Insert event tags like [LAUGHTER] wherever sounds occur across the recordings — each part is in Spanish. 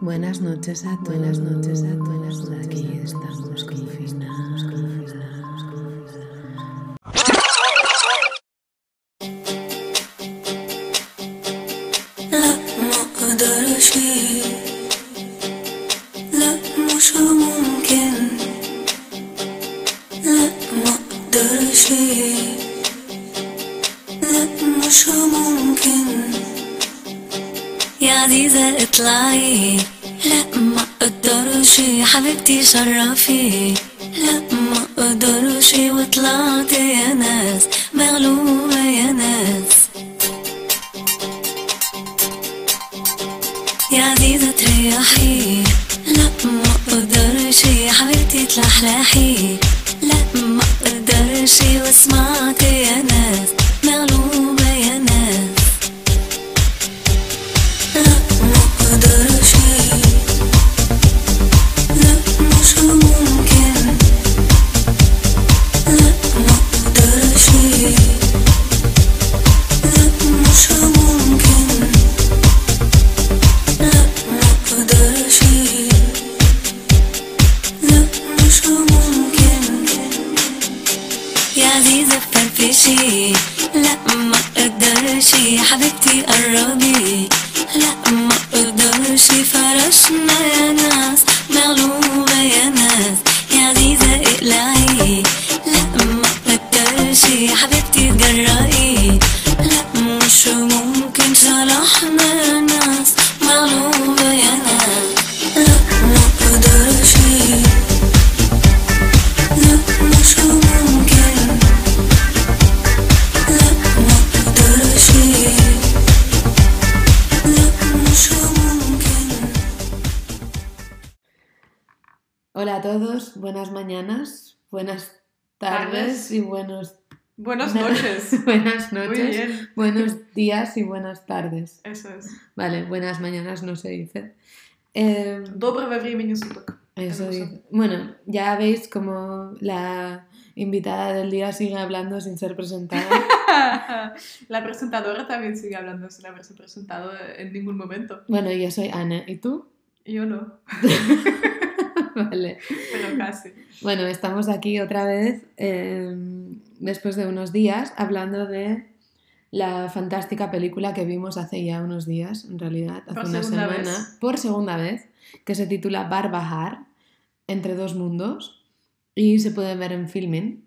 Buenas noches a todos. Buenas noches a todos. Aquí estamos confinados, buenas mañanas, buenas tardes Tardes. y buenos Buenas [LAUGHS] na- noches. [LAUGHS] buenas Muy noches, bien. buenos días y buenas tardes. Eso es. Vale, buenas mañanas no se dice. Eh, Доброго времени суток. Eso Eso. dice. Bueno, ya veis como la invitada del día sigue hablando sin ser presentada. [LAUGHS] La presentadora también sigue hablando sin haberse presentado en ningún momento. Bueno, yo soy Ana, ¿y tú? Yo no, [LAUGHS] vale. pero casi. Bueno, estamos aquí otra vez eh, después de unos días hablando de la fantástica película que vimos hace ya unos días, en realidad, hace Por una semana, vez. por segunda vez, que se titula Barbahar, Entre dos mundos, y se puede ver en filming.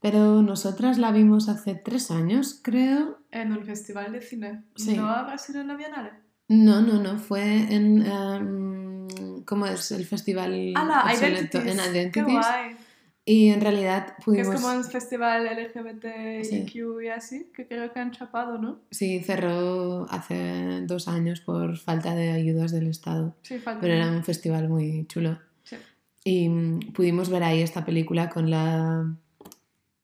Pero nosotras la vimos hace tres años, creo. En un festival de cine. Sí. ¿No habrá sido en la Bienal? No, no, no, fue en... em, ¿Cómo es? El festival obsoleto, Identities. en ¡Qué Identities. guay! Y en realidad Que es pudimos... como un festival LGBTIQ Sí. y así, que creo que han chapado, ¿no? Sí, cerró hace dos años por falta de ayudas del Estado, Sí, falta. pero era un festival muy chulo. Sí. Y mm, pudimos ver ahí esta película con la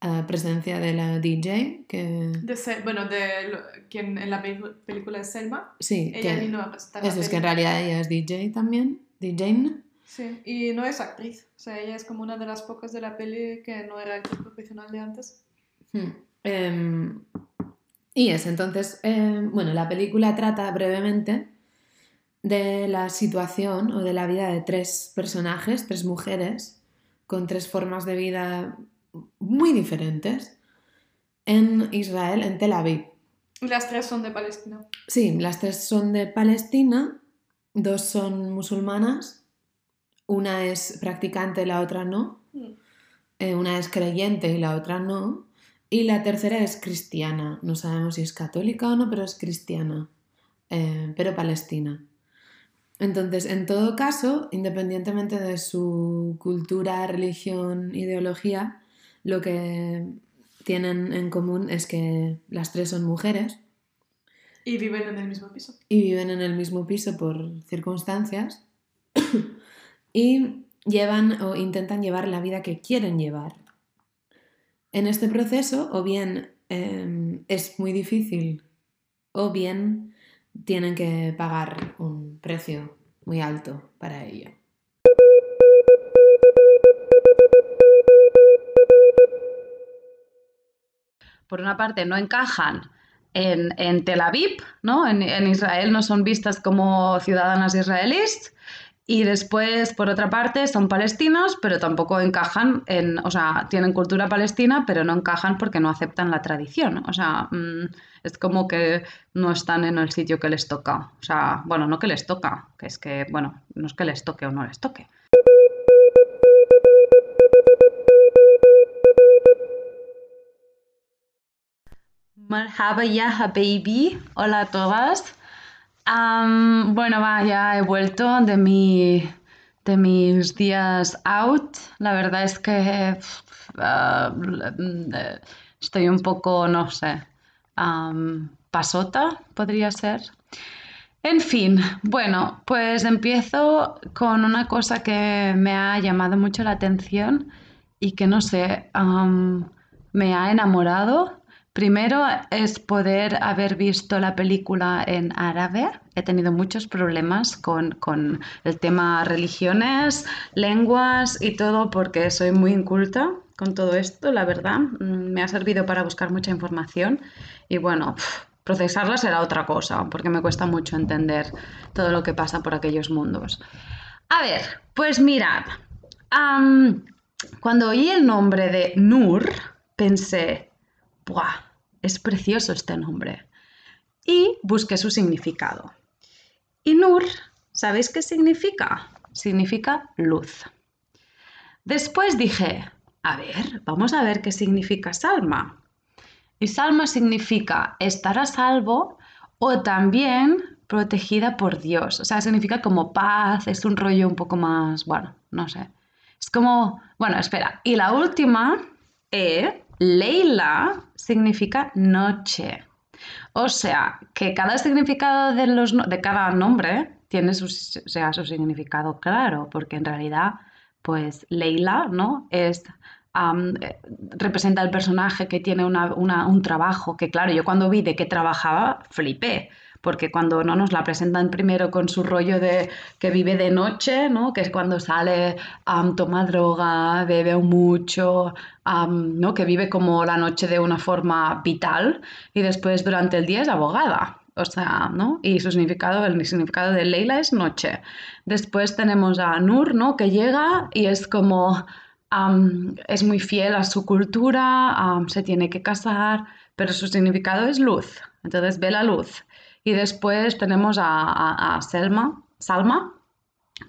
ah, presencia de la DJ, que De bueno, de lo- quien en la pe- película es Selma. sí, Ella que, vino a presentar eso es que en realidad ella es DJ también, DJ. Sí, y no es actriz. O sea, ella es como una de las pocas de la peli que no era actriz profesional de antes. Hmm. Em, y es entonces, em, bueno, la película trata brevemente de la situación o de la vida de tres personajes, tres mujeres, con tres formas de vida muy diferentes en Israel, en Tel Aviv. Y las tres son de Palestina. Sí, las tres son de Palestina, dos son musulmanas, una es practicante, la otra no, Mm. eh, una es creyente y la otra no, y la tercera es cristiana, no sabemos si es católica o no, pero es cristiana, eh, pero palestina. Entonces, en todo caso, independientemente de su cultura, religión, ideología, lo que tienen en común es que las tres son mujeres Y viven en el mismo piso. y viven en el mismo piso por circunstancias [COUGHS] y llevan o intentan llevar la vida que quieren llevar. En este proceso, o bien eh, es muy difícil, o bien tienen que pagar un precio muy alto para ello. Por una parte no encajan en, en Tel Aviv, ¿no? En, en Israel no son vistas como ciudadanas israelíes. Y después, por otra parte, son palestinos, pero tampoco encajan en, o sea, tienen cultura palestina, pero no encajan porque no aceptan la tradición. O sea, mm, es como que no están en el sitio que les toca. O sea, bueno, no que les toca, que es que, bueno, no es que les toque o no les toque. Marhaba ya, baby. Hola a todas. Bueno, va, ya he vuelto de, mi, de mis días out. La verdad es que ah, estoy un poco, no sé, pasota, podría ser. En fin, bueno, pues empiezo con una cosa que me ha llamado mucho la atención y que no sé, me ha enamorado. Primero es poder haber visto la película en árabe. He tenido muchos problemas con, con el tema religiones, lenguas y todo porque soy muy inculta con todo esto, la verdad. Mm, Me ha servido para buscar mucha información y bueno, procesarla será otra cosa porque me cuesta mucho entender todo lo que pasa por aquellos mundos. A ver, pues mirad, cuando oí el nombre de Nur, pensé, ¡buah! Es precioso este nombre. Y busqué su significado. Y Nur, ¿sabéis qué significa? Significa luz. Después dije, a ver, vamos a ver qué significa Salma. Y Salma significa estar a salvo o también protegida por Dios. O sea, significa como paz, es un rollo un poco más, bueno, no sé. Es como, bueno, espera. Y la última, E, Leila, significa noche. O sea, que cada significado de, los, de cada nombre tiene su, sea, su significado claro, porque en realidad, pues Leila, ¿no? Es, eh, representa el personaje que tiene una- un trabajo, que claro, yo cuando vi de qué trabajaba, flipé, porque cuando no nos la presentan primero con su rollo de que vive de noche, ¿no? Que es cuando sale, am, toma droga, bebe mucho, am, ¿no? Que vive como la noche de una forma vital y después durante el día es abogada. O sea, ¿no? Y su significado, el significado de Leila es noche. Después tenemos a Nur, ¿no? Que llega y es como, am, es muy fiel a su cultura, am, se tiene que casar, pero su significado es luz. Entonces ve la luz. Y después tenemos a, a- Selma, Salma,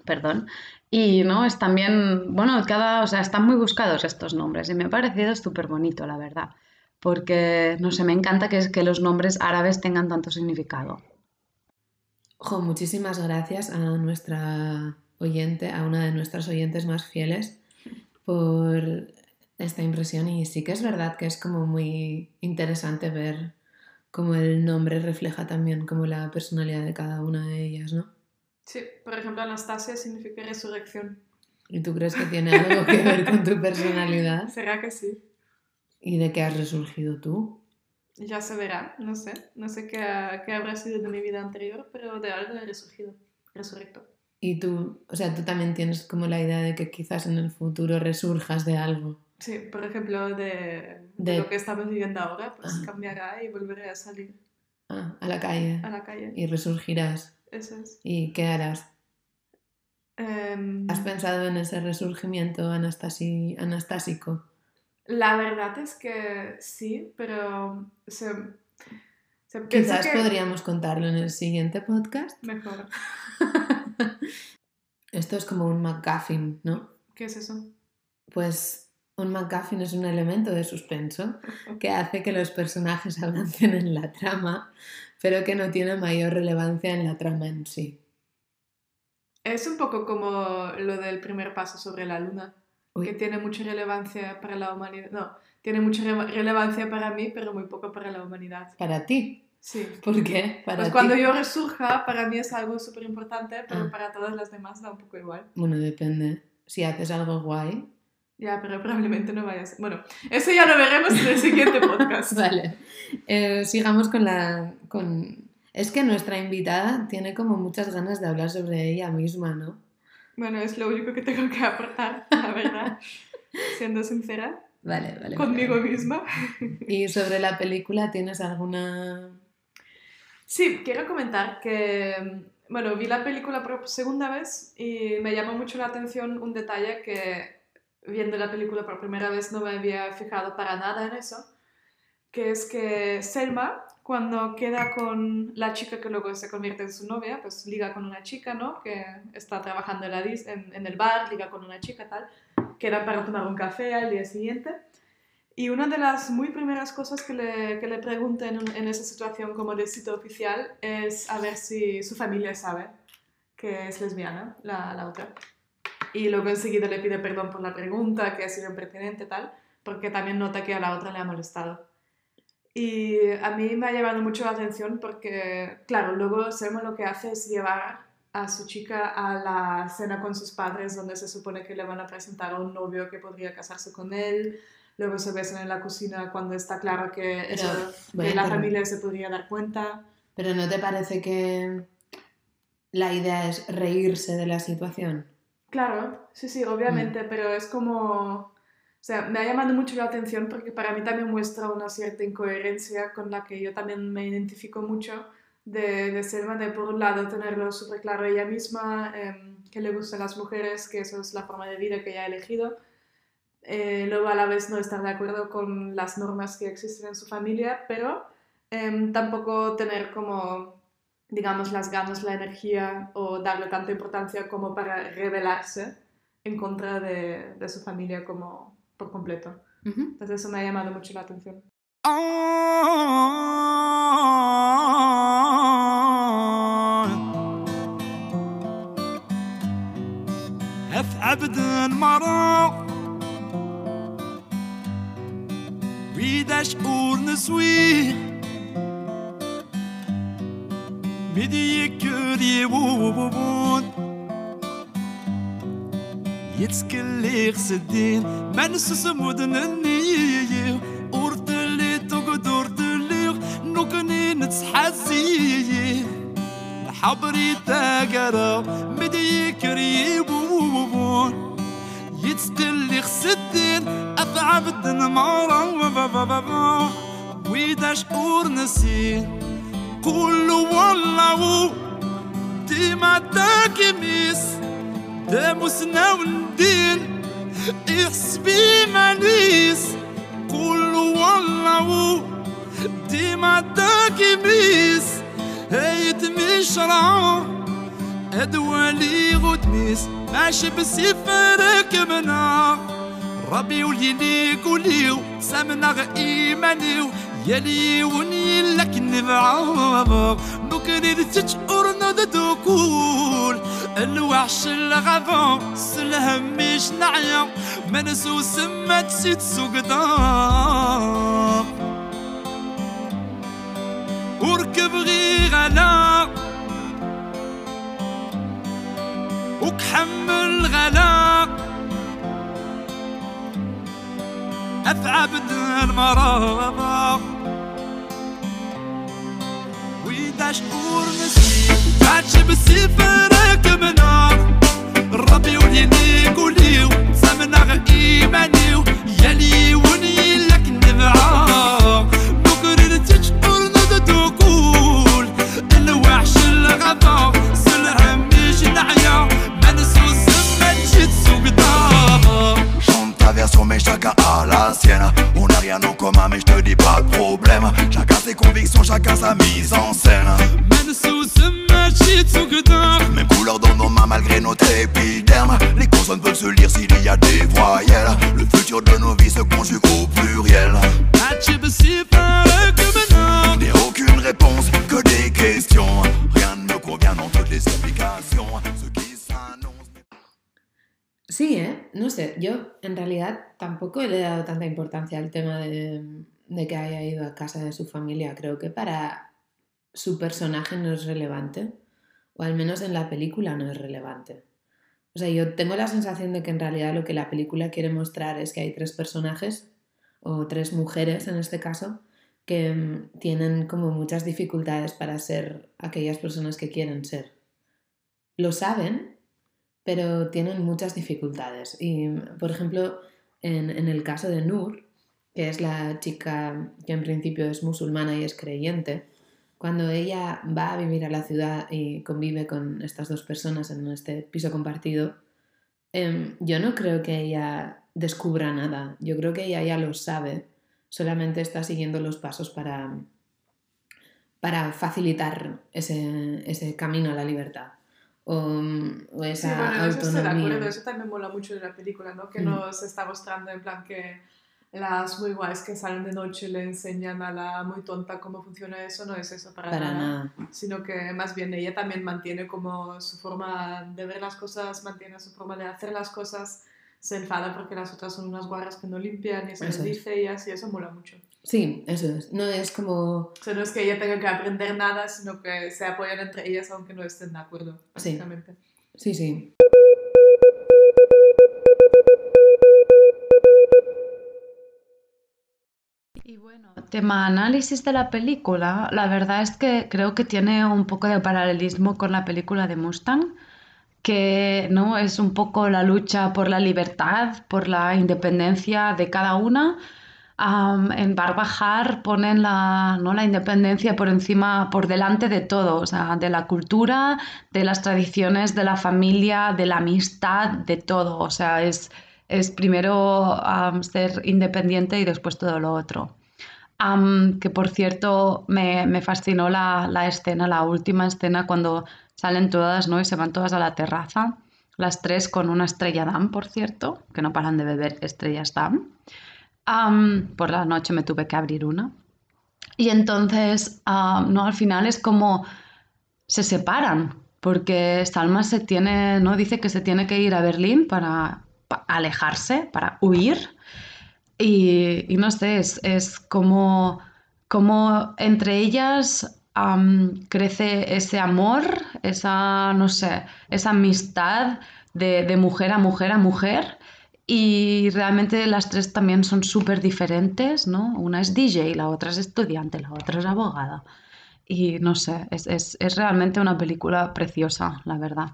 perdón. Y no, es también, bueno, cada, o sea, están muy buscados estos nombres y me ha parecido súper bonito, la verdad. Porque, no sé, me encanta que, que los nombres árabes tengan tanto significado. Jo, muchísimas gracias a nuestra oyente, a una de nuestras oyentes más fieles, por esta impresión. Y sí que es verdad que es como muy interesante ver cómo el nombre refleja también como la personalidad de cada una de ellas, ¿no? Sí, por ejemplo, Anastasia significa resurrección. ¿Y tú crees que tiene algo que ver con tu personalidad? [LAUGHS] ¿Será que sí? ¿Y de qué has resurgido tú? Ya se verá, no sé. No sé qué, qué habrá sido de mi vida anterior, pero de algo he resurgido. Resurrecto. Y tú, o sea, tú también tienes como la idea de que quizás en el futuro resurjas de algo. Sí, por ejemplo, de, de De- lo que estamos viviendo ahora, pues cambiará y volveré a salir Ah, a la calle. a la calle. Y resurgirás. Eso es. ¿Y qué harás? Em, ¿Has pensado en ese resurgimiento anastasi- anastásico? la verdad es que sí, pero se, Quizás que... podríamos contarlo en el siguiente podcast. Mejor. [LAUGHS] Esto es como un MacGuffin, ¿no? ¿Qué es eso? Pues un MacGuffin es un elemento de suspenso que hace que los personajes [LAUGHS] avancen en la trama, pero que no tiene mayor relevancia en la trama en sí. Es un poco como lo del primer paso sobre la luna, Uy. que tiene mucha relevancia para la humanidad. No, tiene mucha re- relevancia para mí, pero muy poco para la humanidad. Para ti. Sí. ¿Por qué? Para Pues ti. cuando yo resurja, para mí es algo súper importante, pero Ah. para todas las demás da un poco igual. Bueno, depende. Si haces algo guay. Ya, pero probablemente no vaya a ser. Bueno, eso ya lo veremos en el siguiente [LAUGHS] podcast. Vale. Eh, sigamos con la. Con... Es que nuestra invitada tiene como muchas ganas de hablar sobre ella misma, ¿no? Bueno, es lo único que tengo que aportar, la verdad. [LAUGHS] Siendo sincera. Vale, vale. conmigo vale. misma. ¿Y sobre la película tienes alguna...? Sí, quiero comentar que, bueno, vi la película por segunda vez y me llamó mucho la atención un detalle que viendo la película por primera vez no me había fijado para nada en eso, que es que Selma, cuando queda con la chica que luego se convierte en su novia, pues liga con una chica, ¿no? Que está trabajando en, la dis- en, en el bar, liga con una chica, tal. Quedan para tomar un café al día siguiente. Y una de las muy primeras cosas que le, que le pregunta en, en esa situación como de cita oficial es a ver si su familia sabe que es lesbiana, la, la otra. Y luego enseguida le pide perdón por la pregunta, que ha sido impertinente tal, porque también nota que a la otra le ha molestado. Y a mí me ha llamado mucho la atención porque, claro, luego Selma lo que hace es llevar a su chica a la cena con sus padres, donde se supone que le van a presentar a un novio que podría casarse con él. Luego se besan en la cocina cuando está claro que, Pero, eso- que bueno, la pero- familia se podría dar cuenta. ¿Pero no te parece que la idea es reírse de la situación? Claro, sí, sí, obviamente, pero es como... O sea, me ha llamado mucho la atención porque para mí también muestra una cierta incoherencia con la que yo también me identifico mucho de, de Selma, de por un lado tenerlo súper claro ella misma, em, que le gustan las mujeres, que eso es la forma de vida que ella ha elegido, eh, luego a la vez no estar de acuerdo con las normas que existen en su familia, pero em, tampoco tener como, digamos, las ganas, la energía o darle tanta importancia como para rebelarse en contra de, de su familia como por completo. Ujú. Entonces eso me ha llamado mucho la atención. Pedicure ووبون يتسكلي خسدين ما نسس مدن النية ورتلي تقدر تليغ نكني نتسحزي حبري تاقرا مديكري ووبون يتسكلي خسدين أثعب الدنمارة ويداش أور نسين. كل والله ديما داكي ميس داموسنا وندين إحسبي مانيس. كل والله ديما داكي ميس هيت مشرع أدوالي غدميس ماشي بسيفرك منا ربي وليني قوليو سامنا ايمانيو يلي وني لك نبعوض بكري تتشقر ندوكول الوحش الغضب سلهم مش نعيم منسو سمات سيت سوقدار وركب غير غلا وكحمل غلا. أثعب المرض انت شكور مسكين عادش بالسيف راكبنا ربي ولينيك وليو سمنا غير ايمانيو يالي وني لك نبعه بكرة تشكر ندتو كول الوحش الغضب سلهم مش نعيا ما نسوس ما تجي تسوق دار J'en traverse mes chacun à la sienne. On n'a rien en commun mais je te ses convictions, chacun sa mise en scène. Même couleur dans nos mains malgré notre épiderme. Les consonnes peuvent se lire s'il y a des voyelles. Le futur de nos vies se conjugue au pluriel. N'y a aucune réponse, que des questions. Rien ne me convient dans les explications. Ce qui Sí, ¿eh? No sé, yo en realidad tampoco le he dado tanta importancia al tema de, de que haya ido a casa de su familia. Creo que para su personaje no es relevante, o al menos en la película no es relevante. O sea, yo tengo la sensación de que en realidad lo que la película quiere mostrar es que hay tres personajes, o tres mujeres en este caso, que mm, tienen como muchas dificultades para ser aquellas personas que quieren ser. Lo saben, pero tienen muchas dificultades. Y, por ejemplo, en, en el caso de Nur, que es la chica que en principio es musulmana y es creyente, cuando ella va a vivir a la ciudad y convive con estas dos personas en este piso compartido, em, yo no creo que ella descubra nada. Yo creo que ella ya lo sabe, solamente está siguiendo los pasos para, para facilitar ese, ese camino a la libertad. O, o esa Sí, bueno, eso estoy de autonomía. acuerdo. Eso también mola mucho de la película, ¿no? Que Mm. nos está mostrando en plan que las muy guays que salen de noche le enseñan a la muy tonta cómo funciona eso, no es eso para, Para nada. nada. Sino que más bien ella también mantiene como su forma de ver las cosas, mantiene su forma de hacer las cosas, se enfada porque las otras son unas guarras que no limpian y se Eso les es. dice y así, eso mola mucho. Sí, eso es. No es como... O sea, no es que ella tenga que aprender nada, sino que se apoyan entre ellas aunque no estén de acuerdo, Sí. básicamente. Sí, sí. Y bueno, tema análisis de la película, la verdad es que creo que tiene un poco de paralelismo con la película de Mustang, que no es un poco la lucha por la libertad, por la independencia de cada una. Am, en Barbajal ponen la, ¿no? la independencia por encima, por delante de todo, o sea, de la cultura, de las tradiciones, de la familia, de la amistad, de todo. O sea, es, es primero ser independiente y después todo lo otro. Que por cierto, me, me fascinó la, la escena, la última escena cuando salen todas, ¿no? Y se van todas a la terraza, las tres con una estrella Damm, por cierto, que no paran de beber estrellas Damm. Am, por la noche me tuve que abrir una. Y entonces, no, al final es como se separan, porque Salma se tiene, ¿no? Dice que se tiene que ir a Berlín para, alejarse, para huir. Y, no sé, es, es como, como entre ellas crece ese amor, esa, no sé, esa amistad de, de mujer a mujer a mujer. Y realmente las tres también son súper diferentes, ¿no? Una es DJ, la otra es estudiante, la otra es abogada. Y no sé, es, es, es realmente una película preciosa, la verdad.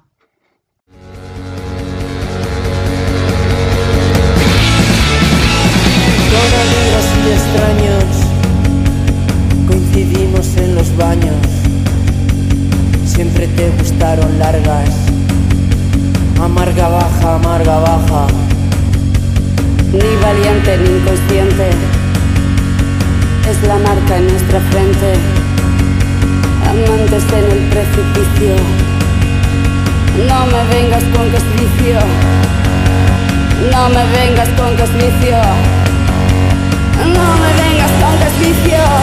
Con amigos y extraños coincidimos en los baños. Siempre te gustaron largas. Amarga baja, amarga baja. Ni valiente ni inconsciente, es la marca en nuestra frente. Amantes en el precipicio, no me vengas con que es vicio. No me vengas con que es vicio. No me vengas con que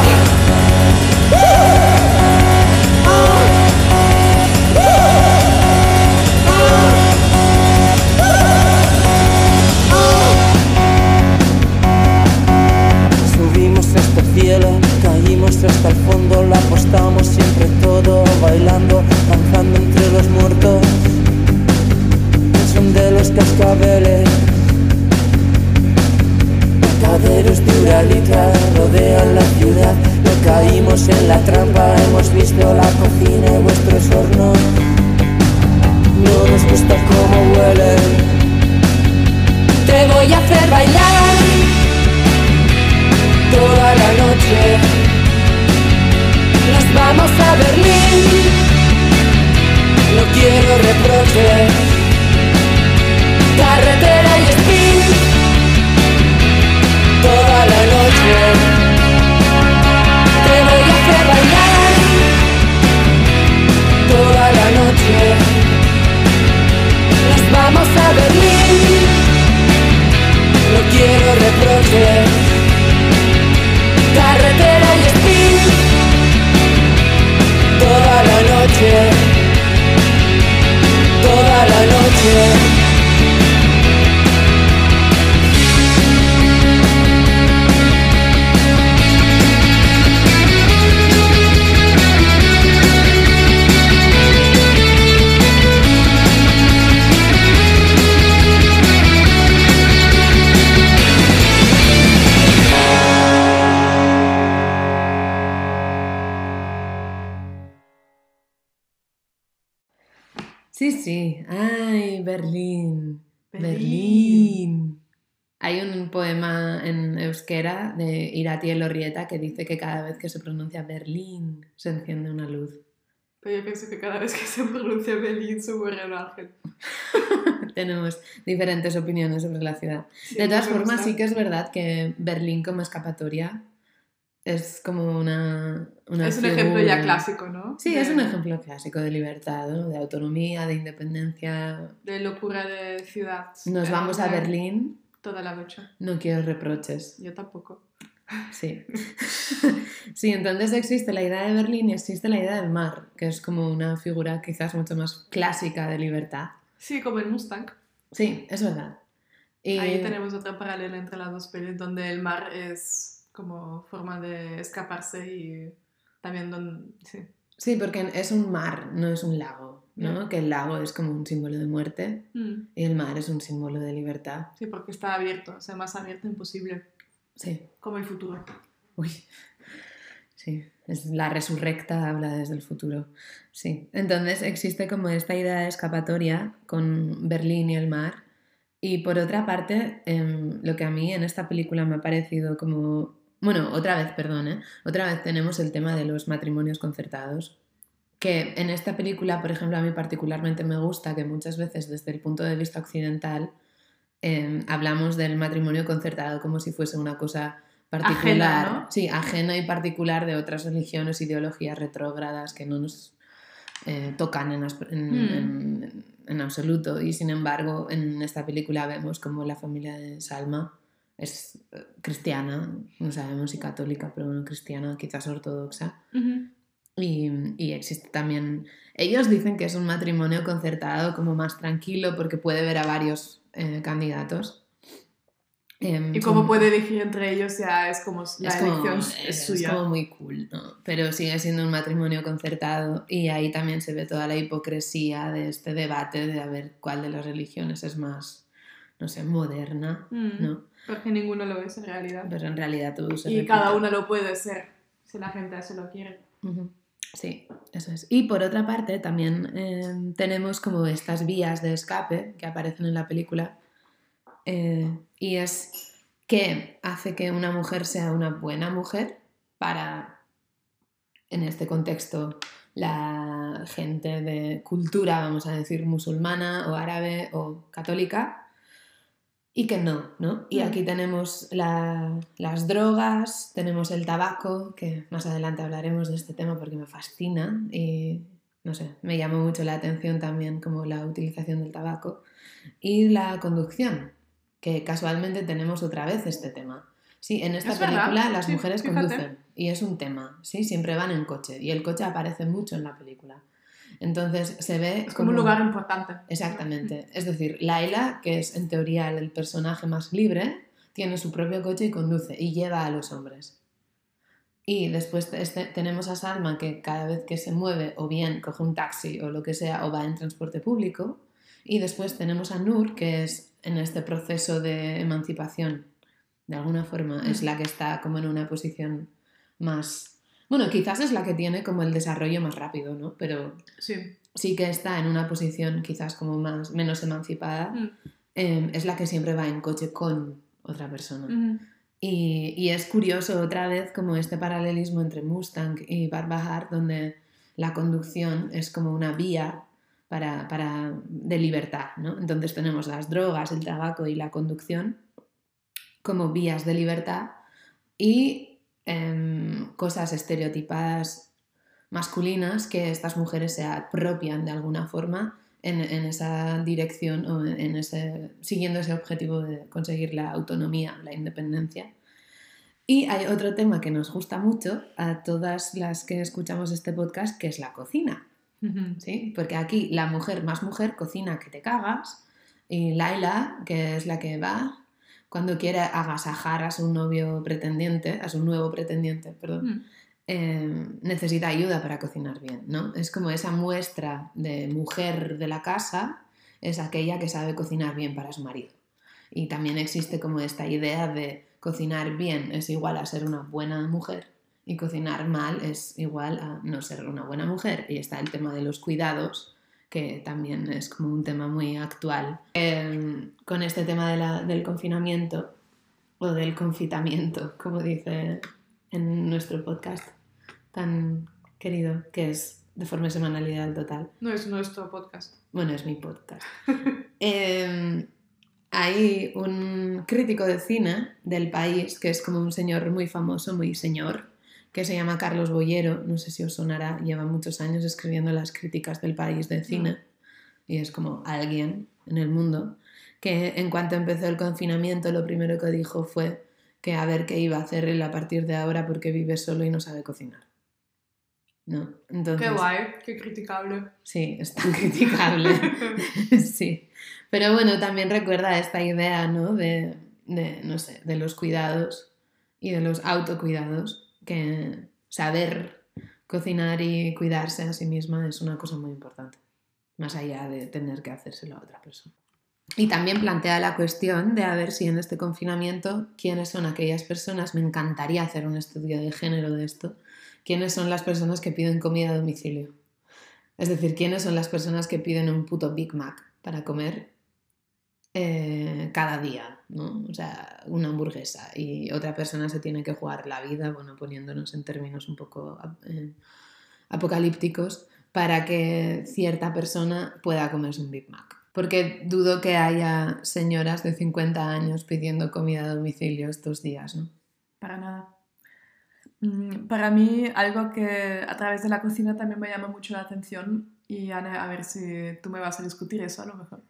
vez que se pronuncia Berlín se enciende una luz. Pero yo pienso que cada vez que se pronuncia Berlín se muere un ángel. [LAUGHS] Tenemos diferentes opiniones sobre la ciudad. Sí, de todas formas, sí que es verdad que Berlín como escapatoria es como una... una Es un ejemplo ya figura- clásico, ¿no? Sí, de, es un ejemplo clásico de libertad, ¿no? de autonomía, de independencia. De locura de ciudad. Nos Eh, vamos a eh, Berlín, Toda la noche. no quiero reproches. Yo tampoco. Sí. [LAUGHS] sí, entonces existe la idea de Berlín y existe la idea del mar, que es como una figura quizás mucho más clásica de libertad. Sí, como en Mustang. Sí, es verdad. Y Ahí tenemos otra paralela entre las dos pelis, donde el mar es como forma de escaparse y también donde... Sí. Sí, porque es un mar, no es un lago, ¿no? Ya. Que el lago es como un símbolo de muerte Mm, y el mar es un símbolo de libertad. sí, porque está abierto, o sea, más abierto imposible, Sí. como el futuro. Uy. Sí, es la resurrecta habla desde el futuro. Sí. Entonces existe como esta idea de escapatoria con Berlín y el mar. Y por otra parte, em, lo que a mí en esta película me ha parecido como... Bueno, otra vez, perdón, ¿eh? Otra vez tenemos el tema de los matrimonios concertados. Que en esta película, por ejemplo, a mí particularmente me gusta que muchas veces desde el punto de vista occidental em, hablamos del matrimonio concertado como si fuese una cosa particular, Ajena, ¿no? sí, ajena y particular de otras religiones, ideologías retrógradas que no nos eh, tocan en, en- Mm. en- en absoluto. Y sin embargo, en esta película vemos como la familia de Salma es eh, cristiana, no sabemos si católica, pero bueno, cristiana, quizás ortodoxa. Y, y existe también. Ellos dicen que es un matrimonio concertado, como más tranquilo, porque puede ver a varios eh, candidatos. Em, Y como son- puede elegir entre ellos, ya es como la es como, elección es, es suya. como muy cool, ¿no? Pero sigue siendo un matrimonio concertado y ahí también se ve toda la hipocresía de este debate de a ver cuál de las religiones es más, no sé, moderna, Mm, ¿no? Porque ninguno lo es en realidad. Pero en realidad todo se Y cada uno lo puede ser, si la gente así lo quiere. Ujú. Sí, eso es. Y por otra parte, también eh, tenemos como estas vías de escape que aparecen en la película. eh, y es qué hace que una mujer sea una buena mujer para, en este contexto, la gente de cultura, vamos a decir, musulmana o árabe o católica, y que no, ¿no? Y Mm. aquí tenemos la- las drogas, tenemos el tabaco, que más adelante hablaremos de este tema porque me fascina y, no sé, me llamó mucho la atención también como la utilización del tabaco, y la conducción, que casualmente tenemos otra vez este tema. Sí, en esta Es verdad, película las sí, mujeres conducen y es un tema, ¿sí? Siempre van en coche y el coche aparece mucho en la película. Entonces se ve Es como un lugar importante. Exactamente. Es decir, Laila, que es en teoría el personaje más libre, tiene su propio coche y conduce y lleva a los hombres. Y después este- tenemos a Salma que cada vez que se mueve o bien coge un taxi o lo que sea o va en transporte público. Y después tenemos a Nur que es en este proceso de emancipación. De alguna forma es Mm. la que está como en una posición más... Bueno, quizás es la que tiene como el desarrollo más rápido, ¿no? Pero Sí. sí que está en una posición quizás como más menos emancipada, Mm. eh, es la que siempre va en coche con otra persona. Y, y es curioso otra vez como este paralelismo entre Mustang y Barbahar, donde la conducción es como una vía para, para, de libertad. ¿no? Entonces tenemos las drogas, el tabaco y la conducción como vías de libertad y em, cosas estereotipadas masculinas que estas mujeres se apropian de alguna forma en, en esa dirección o en, ese, siguiendo ese objetivo de conseguir la autonomía, la independencia. Y hay otro tema que nos gusta mucho a todas las que escuchamos este podcast, que es la cocina. ¿sí? Porque aquí la mujer más mujer cocina que te cagas y Laila, que es la que va cuando quiere agasajar a su novio pretendiente, a su nuevo pretendiente, perdón, Mm. eh, necesita ayuda para cocinar bien, ¿no? Es como esa muestra de mujer de la casa, es aquella que sabe cocinar bien para su marido. Y también existe como esta idea de cocinar bien es igual a ser una buena mujer y cocinar mal es igual a no ser una buena mujer. Y está el tema de los cuidados, que también es como un tema muy actual. Eh, con este tema de la- del confinamiento, o del confitamiento, [LAUGHS] como dice en nuestro podcast tan querido, que es de forma semanalidad total. No es nuestro podcast. Bueno, es mi podcast. [LAUGHS] Eh, hay un crítico de cine del país, que es como un señor muy famoso, muy señor, que se llama Carlos Boyero, no sé si os sonará, lleva muchos años escribiendo las críticas del país de cine, y es como alguien en el mundo, que en cuanto empezó el confinamiento lo primero que dijo fue que a ver qué iba a hacer él a partir de ahora porque vive solo y no sabe cocinar. ¿No? Entonces, Qué guay, qué criticable. Sí, es tan criticable. [LAUGHS] [LAUGHS] sí. Pero bueno, también recuerda esta idea, ¿no? De, de, no sé, de los cuidados y de los autocuidados, que saber cocinar y cuidarse a sí misma es una cosa muy importante, más allá de tener que hacérselo a otra persona. Y también plantea la cuestión de a ver si en este confinamiento, quiénes son aquellas personas, me encantaría hacer un estudio de género de esto, quiénes son las personas que piden comida a domicilio. Es decir, quiénes son las personas que piden un puto Big Mac para comer eh, cada día, ¿no? O sea, una hamburguesa y otra persona se tiene que jugar la vida, bueno, poniéndonos en términos un poco eh, apocalípticos, para que cierta persona pueda comerse un Big Mac. Porque dudo que haya señoras de 50 años pidiendo comida a domicilio estos días, ¿no? Para nada. Mm, Para mí, algo que a través de la cocina también me llama mucho la atención, y Ana, a ver si tú me vas a discutir eso a lo mejor.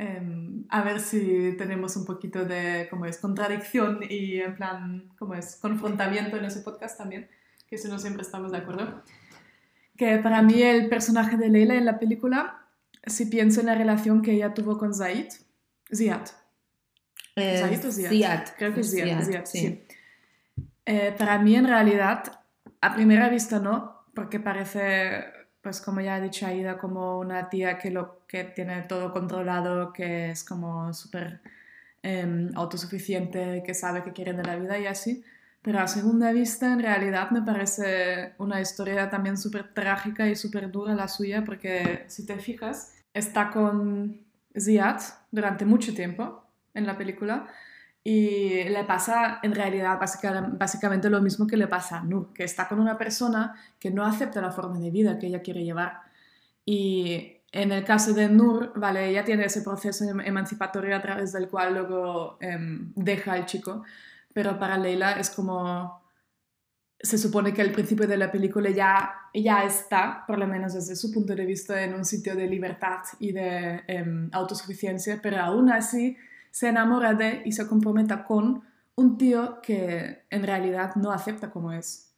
Em, a ver si tenemos un poquito de, como es, contradicción y en plan, como es, confrontamiento en ese podcast también, que si no siempre estamos de acuerdo. Que para mí el personaje de Leila en la película, si pienso en la relación que ella tuvo con Zaid, Ziad, Eh, ¿Zaid o Ziad? Ziad. Creo que es Ziad, Ziad, Ziad, sí. sí. Eh, para mí, en realidad, a primera vista no, porque parece, pues como ya ha dicho Aida, como una tía que, lo, que tiene todo controlado, que es como súper em, autosuficiente, que sabe qué quiere de la vida y así. Pero a segunda vista, en realidad, me parece una historia también súper trágica y súper dura la suya, porque si te fijas, está con Ziad durante mucho tiempo en la película y le pasa en realidad básica- básicamente lo mismo que le pasa a Nur, que está con una persona que no acepta la forma de vida que ella quiere llevar. Y en el caso de Nur, vale, ella tiene ese proceso em- emancipatorio a través del cual luego em, deja al chico, pero para Leila es como... Se supone que al principio de la película ya, ya está, por lo menos desde su punto de vista, en un sitio de libertad y de em, autosuficiencia, pero aún así se enamora de y se comprometa con un tío que en realidad no acepta como es.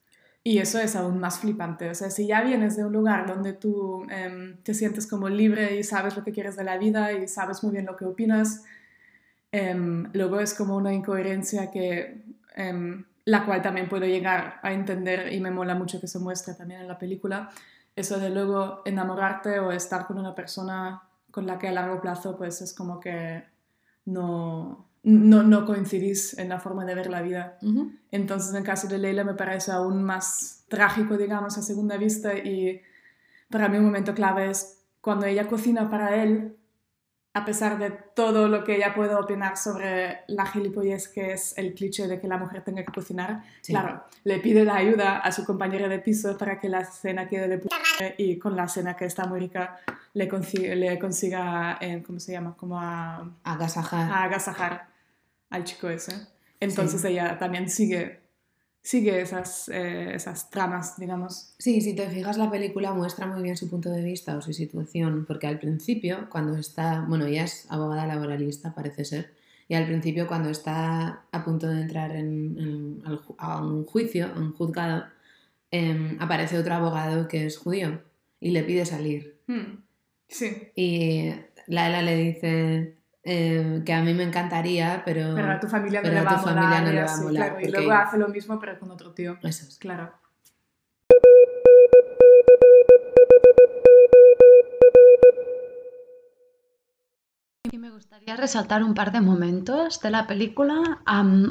Y eso es aún más flipante. O sea, si ya vienes de un lugar donde tú em, te sientes como libre y sabes lo que quieres de la vida y sabes muy bien lo que opinas, em, luego es como una incoherencia que, em, la cual también puedo llegar a entender y me mola mucho que se muestre también en la película. Eso de luego enamorarte o estar con una persona con la que a largo plazo pues es como que no, no, no coincidís en la forma de ver la vida. Entonces, en caso de Leila me parece aún más trágico, digamos, a segunda vista y para mí un momento clave es cuando ella cocina para él, a pesar de todo lo que ella puede opinar sobre la gilipollez que es el cliché de que la mujer tenga que cocinar, Sí. claro, le pide la ayuda a su compañera de piso para que la cena quede de puta y con la cena que está muy rica le, consiga, le consiga eh, ¿cómo se llama? Como a Agasajar. a agasajar al chico ese. Entonces ella también sigue, sigue esas, eh, esas tramas, digamos. Sí, si te fijas, la película muestra muy bien su punto de vista o su situación, porque al principio, cuando está, bueno, ella es abogada laboralista, parece ser, y al principio, cuando está a punto de entrar en, en- al a un juicio, a un juzgado, em, aparece otro abogado que es judío y le pide salir. Hmm. Sí, Y Laila le dice em, que a mí me encantaría, pero... pero a tu familia no le va a molar. familia no y le va a así, molar, claro, y luego hace lo mismo, pero con otro tío. Eso es. Claro. Y me gustaría resaltar un par de momentos de la película.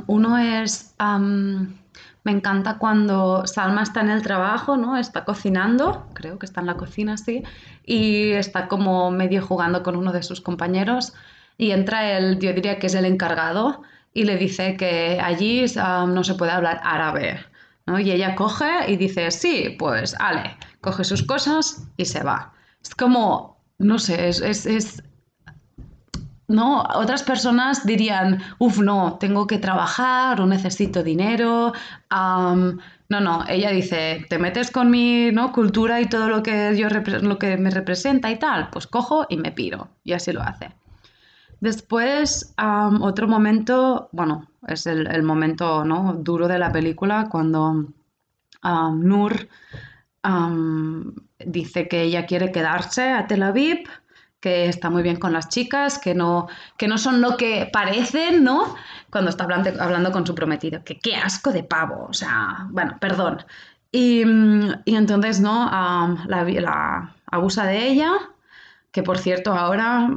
Uno es, me encanta cuando Salma está en el trabajo, ¿no? Está cocinando, creo que está en la cocina, sí, y está como medio jugando con uno de sus compañeros y entra el, yo diría que es el encargado, y le dice que allí ah, no se puede hablar árabe. ¿no? Y ella coge y dice, sí, pues, ale, coge sus cosas y se va. Es como, no sé, es, es, ¿no? Otras personas dirían, uff, no, tengo que trabajar o necesito dinero. am, no, no, ella dice, te metes con mi ¿no? cultura y todo lo que, yo lo que me representa y tal, pues cojo y me piro. Y así lo hace. Después, otro momento, bueno, es el, el momento ¿no? duro de la película, cuando Nur dice que ella quiere quedarse a Tel Aviv, que está muy bien con las chicas, que no, que no son lo que parecen, ¿no? Cuando está hablando, hablando con su prometido, que qué asco de pavo, o sea, bueno, perdón. Y, y entonces, ¿no? La abusa de ella, que por cierto ahora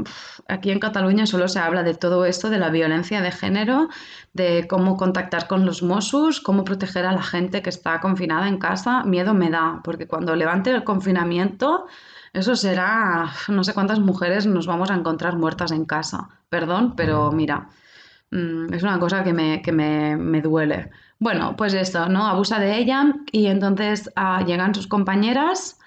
aquí en Cataluña solo se habla de todo esto, de la violencia de género, de cómo contactar con los Mossos, cómo proteger a la gente que está confinada en casa. Miedo me da, porque cuando levante el confinamiento, eso será, no sé cuántas mujeres nos vamos a encontrar muertas en casa. Perdón, pero mira, mm, es una cosa que me, que me, me duele. Bueno, pues esto, ¿no? Abusa de ella y entonces ah, llegan sus compañeras.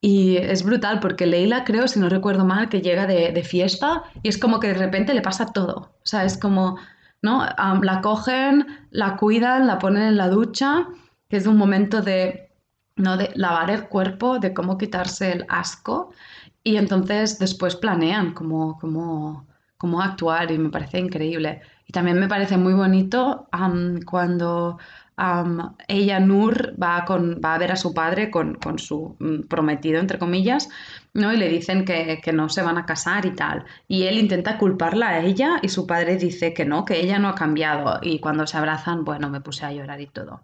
Y es brutal porque Leila, creo, si no recuerdo mal, que llega de, de fiesta y es como que de repente le pasa todo. O sea, es como, ¿no? Am, la cogen, la cuidan, la ponen en la ducha, que es un momento de, ¿no? De lavar el cuerpo, de cómo quitarse el asco. Y entonces después planean cómo, cómo, cómo actuar y me parece increíble. Y también me parece muy bonito am, cuando am, ella, Nur, va, con, va a ver a su padre con, con su mm, prometido, entre comillas, ¿no? Y le dicen que, que no se van a casar y tal. Y él intenta culparla a ella y su padre dice que no, que ella no ha cambiado. Y cuando se abrazan, bueno, me puse a llorar y todo.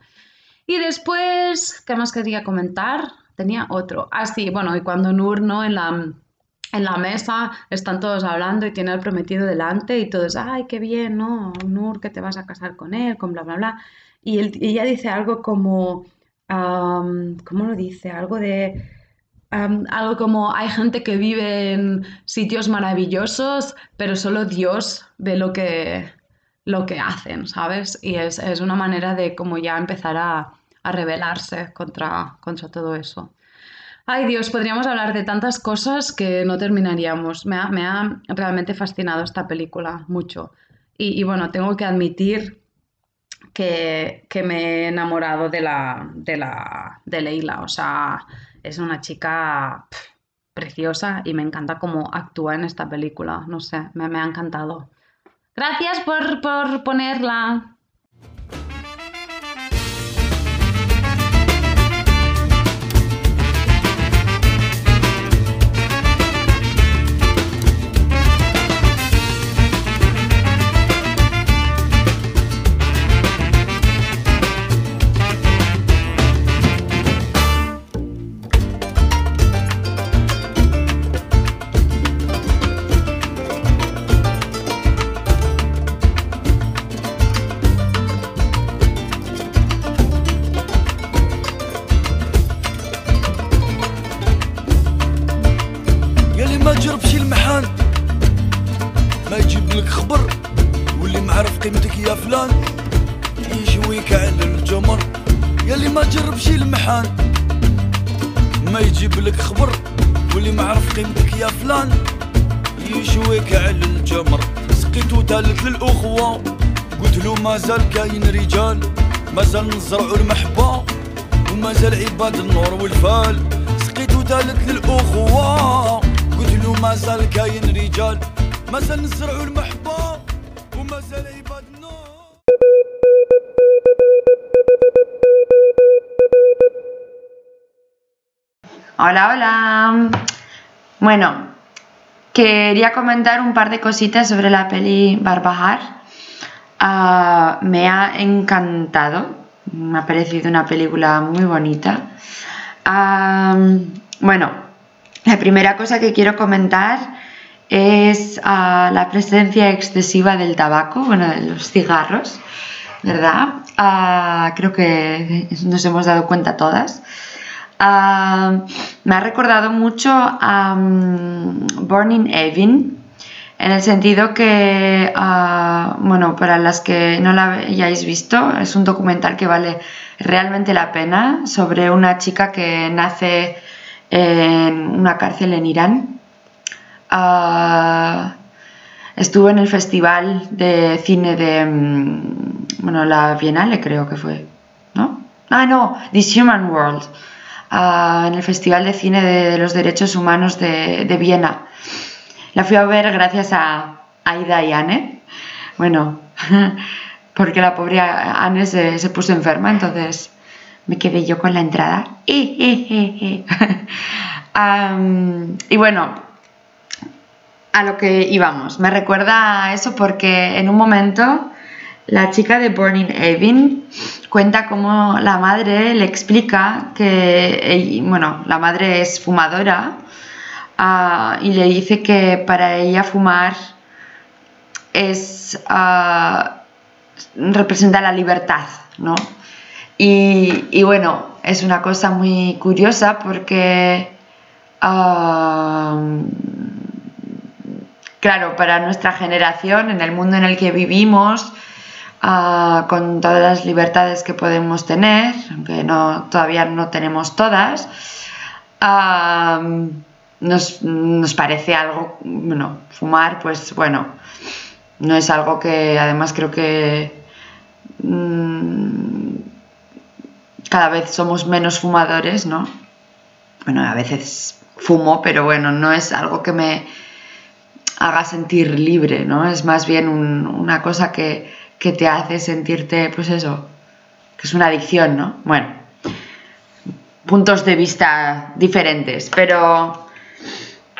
Y después, ¿qué más quería comentar? Tenía otro. Ah, sí, bueno, y cuando Nur, ¿no? En la, en la mesa están todos hablando y tiene al prometido delante y todos, ay, qué bien, ¿no? Nur, que te vas a casar con él, con bla, bla, bla. Y, él- ella dice algo como, am, ¿cómo lo dice? Algo de, am, algo como, hay gente que vive en sitios maravillosos, pero solo Dios ve lo que, lo que hacen, ¿sabes? Y es, es una manera de como ya empezar a, a rebelarse contra, contra todo eso. Ay Dios, podríamos hablar de tantas cosas que no terminaríamos. Me ha, me ha realmente fascinado esta película, mucho. Y, y bueno, tengo que admitir que, que me he enamorado de la, de la, de Leila. O sea, es una chica preciosa y me encanta cómo actúa en esta película. No sé, me, me ha encantado. Gracias por, por ponerla. نزرعوا المحبة ومازال عباد النور والفال سقيت وتالت للأخوة قلت له مازال كاين رجال مازال نزرعوا المحبة ومازال عباد النور Hola, hola. Bueno, quería comentar un par de cositas sobre la peli Barbahar. Ah, me ha encantado. Me ha parecido una película muy bonita. Bueno, la primera cosa que quiero comentar es ah, la presencia excesiva del tabaco, bueno, de los cigarros, ¿verdad? Ah, creo que nos hemos dado cuenta todas. Ah, me ha recordado mucho a mm, Burning Evin, en el sentido que, ah, bueno, para las que no la hayáis visto, es un documental que vale realmente la pena sobre una chica que nace en una cárcel en Irán. Ah, estuvo en el festival de cine de, mm, bueno, la Bienale creo que fue, ¿no? Ah, no, This Human World, ah, en el Festival de Cine de, los Derechos Humanos de, de Viena. La fui a ver gracias a Aida y Anne. Bueno, [LAUGHS] porque la pobre Anne se, se puso enferma, entonces me quedé yo con la entrada. [LAUGHS] Am, y bueno, a lo que íbamos. Me recuerda a eso porque en un momento la chica de Burning Evin cuenta cómo la madre le explica que, ell- bueno, la madre es fumadora y le dice que para ella fumar es representa la libertad, ¿no? Y, bueno, es una cosa muy curiosa porque claro, para nuestra generación, en el mundo en el que vivimos, con todas las libertades que podemos tener, aunque no, todavía no tenemos todas, nos, nos parece algo, bueno, fumar, pues bueno, no es algo que además creo que mm, cada vez somos menos fumadores, ¿no? Bueno, a veces fumo, pero bueno, no es algo que me haga sentir libre, ¿no? Es más bien un- una cosa que, que te hace sentirte, pues eso, que es una adicción, ¿no? Bueno, puntos de vista diferentes, pero,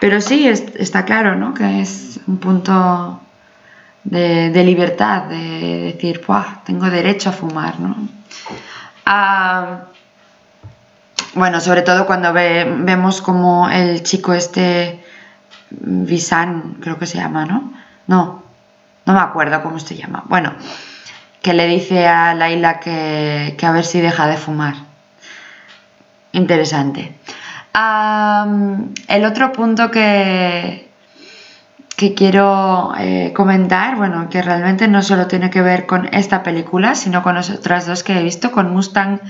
pero sí, es- está claro, ¿no? Que es un punto de, libertad, de decir, "Buah, tengo derecho a fumar, ¿no? Ah, bueno, sobre todo cuando ve- vemos como el chico este, Visan, creo que se llama, ¿no? No, no me acuerdo cómo se llama. Bueno, que le dice a Laila que, que a ver si deja de fumar. Interesante. El otro punto que, que quiero eh, comentar, bueno, que realmente no solo tiene que ver con esta película, sino con las otras dos que he visto, con Mustang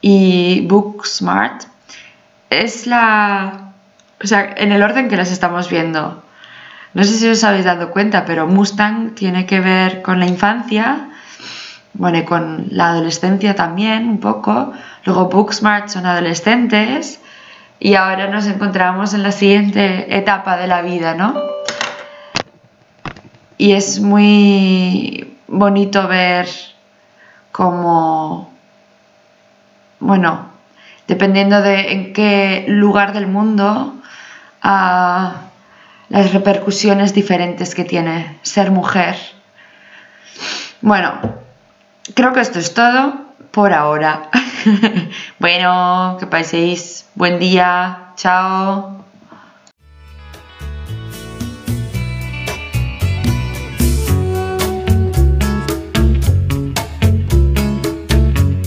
y Booksmart, es la... O sea, en el orden que las estamos viendo. No sé si os habéis dado cuenta, pero Mustang tiene que ver con la infancia, bueno, y con la adolescencia también, un poco. Luego Booksmart son adolescentes y ahora nos encontramos en la siguiente etapa de la vida, ¿no? Y es muy bonito ver cómo, bueno, dependiendo de en qué lugar del mundo, ah, las repercusiones diferentes que tiene ser mujer. Bueno, creo que esto es todo por ahora. [LAUGHS] [LAUGHS] bueno, que paséis buen día. Chao.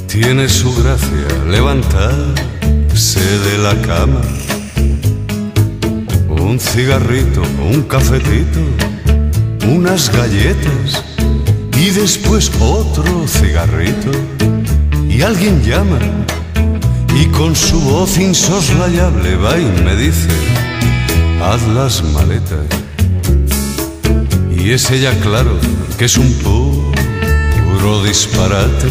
Tiene su gracia levantarse de la cama. Un cigarrito, un cafetito, unas galletas y después otro cigarrito. Y alguien llama y con su voz insoslayable va y me dice, haz las maletas. Y es ella claro que es un puro disparate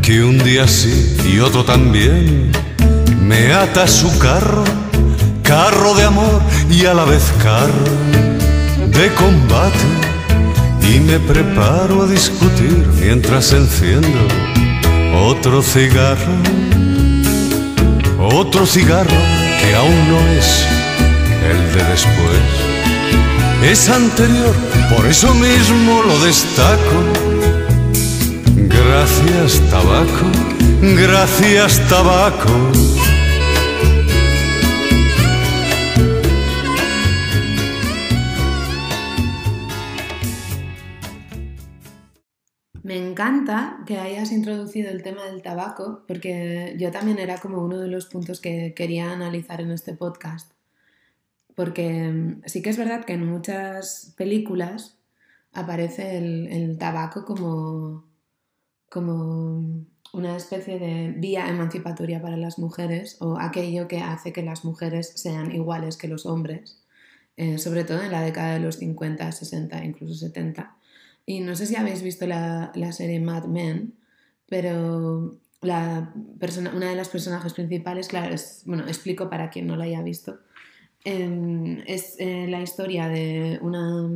que un día sí y otro también me ata su carro, carro de amor y a la vez carro de combate y me preparo a discutir mientras enciendo otro cigarro, otro cigarro que aún no es el de después, es anterior, por eso mismo lo destaco. Gracias tabaco, gracias tabaco. Encanta que hayas introducido el tema del tabaco, porque yo también era como uno de los puntos que quería analizar en este podcast. porque sí que es verdad que en muchas películas aparece el, el tabaco como, como una especie de vía emancipatoria para las mujeres o aquello que hace que las mujeres sean iguales que los hombres, eh, sobre todo en la década de los 50, 60, incluso 70. Y no sé si habéis visto la, la serie Mad Men, pero la persona, una de las personajes principales, claro, bueno, explico para quien no la haya visto, em, es eh, la historia de una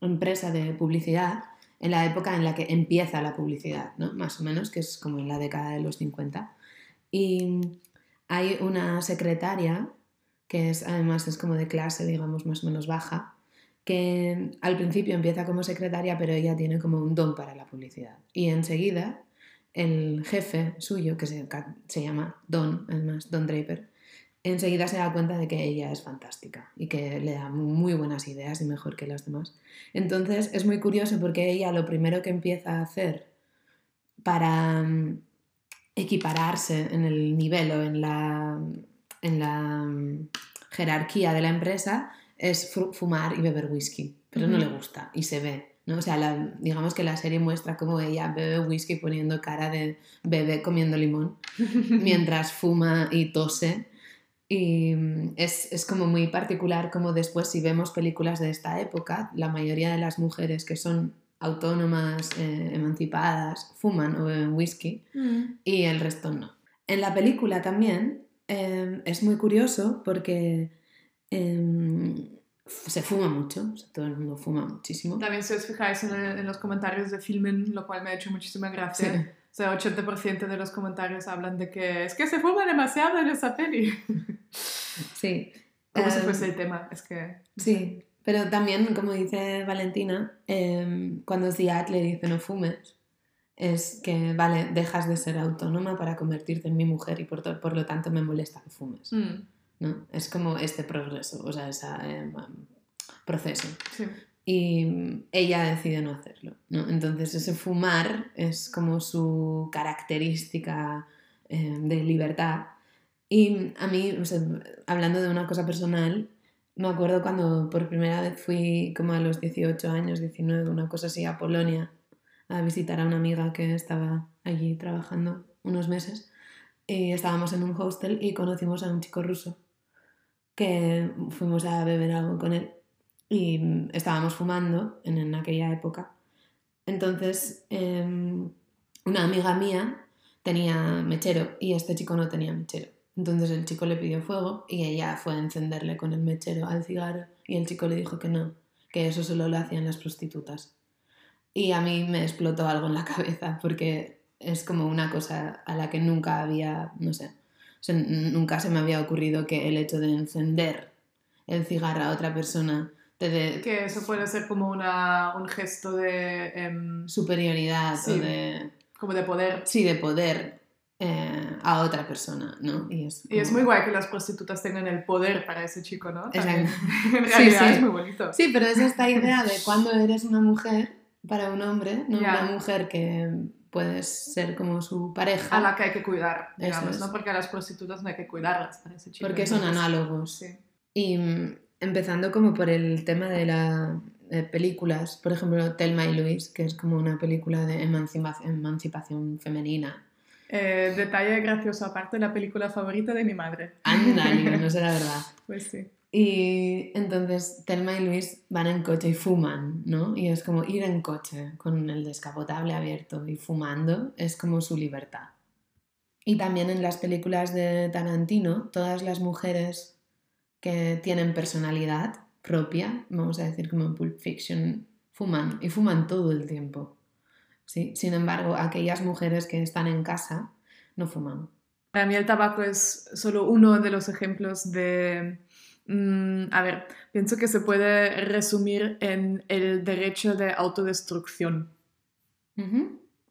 empresa de publicidad en la época en la que empieza la publicidad, ¿no? más o menos, que es como en la década de los 50. Y hay una secretaria, que es, además es como de clase, digamos, más o menos baja, que al principio empieza como secretaria, pero ella tiene como un don para la publicidad. Y enseguida el jefe suyo, que se, se llama Don, además, Don Draper, enseguida se da cuenta de que ella es fantástica y que le da muy buenas ideas y mejor que las demás. Entonces es muy curioso porque ella lo primero que empieza a hacer para mm, equipararse en el nivel o en la, en la mm, jerarquía de la empresa es fu- fumar y beber whisky, pero no le gusta y se ve. ¿no? O sea, la- digamos que la serie muestra cómo ella bebe whisky poniendo cara de bebé comiendo limón [LAUGHS] mientras fuma y tose. Y mm, es, es como muy particular como después si vemos películas de esta época, la mayoría de las mujeres que son autónomas, eh, emancipadas, fuman o beben whisky y el resto no. En la película también eh, es muy curioso porque eh, se fuma mucho, o sea, todo el mundo fuma muchísimo. También si os fijáis en, en los comentarios de Filmen, lo cual me ha hecho muchísima gracia. Sí. O sea, 80% de los comentarios hablan de que es que se fuma demasiado en esa peli. [LAUGHS] Sí. Como si Eh, fuese el tema. Es que... Sí, pero también, como dice Valentina, eh, cuando Ziad le dice no fumes, es que, vale, dejas de ser autónoma para convertirte en mi mujer y por, por lo tanto me molesta que fumes. Mm, ¿no? Es como este progreso, o sea, ese proceso. sí. Y ella decide no hacerlo. ¿no? Entonces ese fumar es como su característica eh, de libertad. Y a mí, o sea, hablando de una cosa personal, me acuerdo cuando por primera vez fui como a los 18 años, 19, una cosa así, a Polonia a visitar a una amiga que estaba allí trabajando unos meses. Y estábamos en un hostel y conocimos a un chico ruso que fuimos a beber algo con él y estábamos fumando en, en aquella época. Entonces, em, una amiga mía tenía mechero y este chico no tenía mechero. Entonces el chico le pidió fuego y ella fue a encenderle con el mechero al cigarro y el chico le dijo que no, que eso solo lo hacían las prostitutas. Y a mí me explotó algo en la [LAUGHS] cabeza porque es como una cosa a la que nunca había, no sé, sea, nunca se me había ocurrido que el hecho de encender el cigarro a otra persona te dé Que eso puede ser como una, un gesto de... em, superioridad o de, como de poder. sí, de poder eh, a otra persona, ¿no? Y es, Y es muy guay que las prostitutas tengan el poder para ese chico, ¿no? Exacto. [LAUGHS] en Sí, realidad sí. es muy bonito. Sí, pero es esta idea de cuando eres una mujer para un hombre, no una mujer que puedes ser como su pareja, A la que hay que cuidar, digamos, es. ¿no? Porque a las prostitutas no hay que cuidarlas para ese chico. porque son análogos. Sí. Y mm, empezando como por el tema de las películas, por ejemplo, Thelma y Louise, que es como una película de emancipa- emancipación femenina. Eh, detalle gracioso aparte, la película favorita de mi madre. Ándale, [LAUGHS] no será verdad. Pues sí. Y entonces Thelma y Luis van en coche y fuman, ¿no? Y es como ir en coche con el descapotable abierto y fumando es como su libertad. Y también en las películas de Tarantino, todas las mujeres que tienen personalidad propia, vamos a decir como en Pulp Fiction, fuman y fuman todo el tiempo. ¿sí? Sin embargo, aquellas mujeres que están en casa no fuman. Para mí el tabaco es solo uno de los ejemplos de... mm, a ver, pienso que se puede resumir en el derecho de autodestrucción.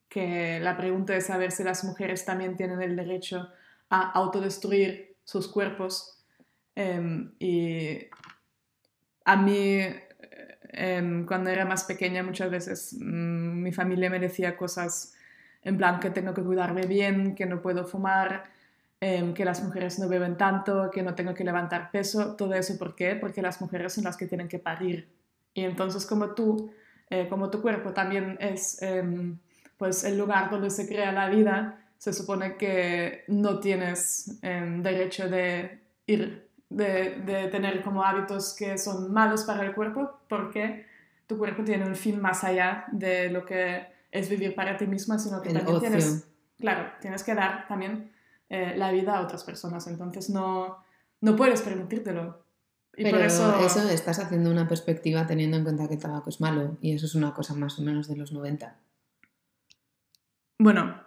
Que la pregunta es saber si las mujeres también tienen el derecho a autodestruir sus cuerpos. Em, y a mí, eh, em, cuando era más pequeña, muchas veces mm, mi familia me decía cosas en plan que tengo que cuidarme bien, que no puedo fumar. Em, que las mujeres no beben tanto, que no tengo que levantar peso, todo eso, ¿por qué? Porque las mujeres son las que tienen que parir. Y entonces como tú, eh, como tu cuerpo también es em, pues el lugar donde se crea la vida, se supone que no tienes em, derecho de ir, de, de tener como hábitos que son malos para el cuerpo, porque tu cuerpo tiene un fin más allá de lo que es vivir para ti misma, sino que El también ocio. tienes, claro, tienes que dar también eh, la vida a otras personas, entonces no, no puedes permitírtelo. Y Pero por eso, eso estás haciendo una perspectiva teniendo en cuenta que el tabaco es malo y eso es una cosa más o menos de los 90. bueno,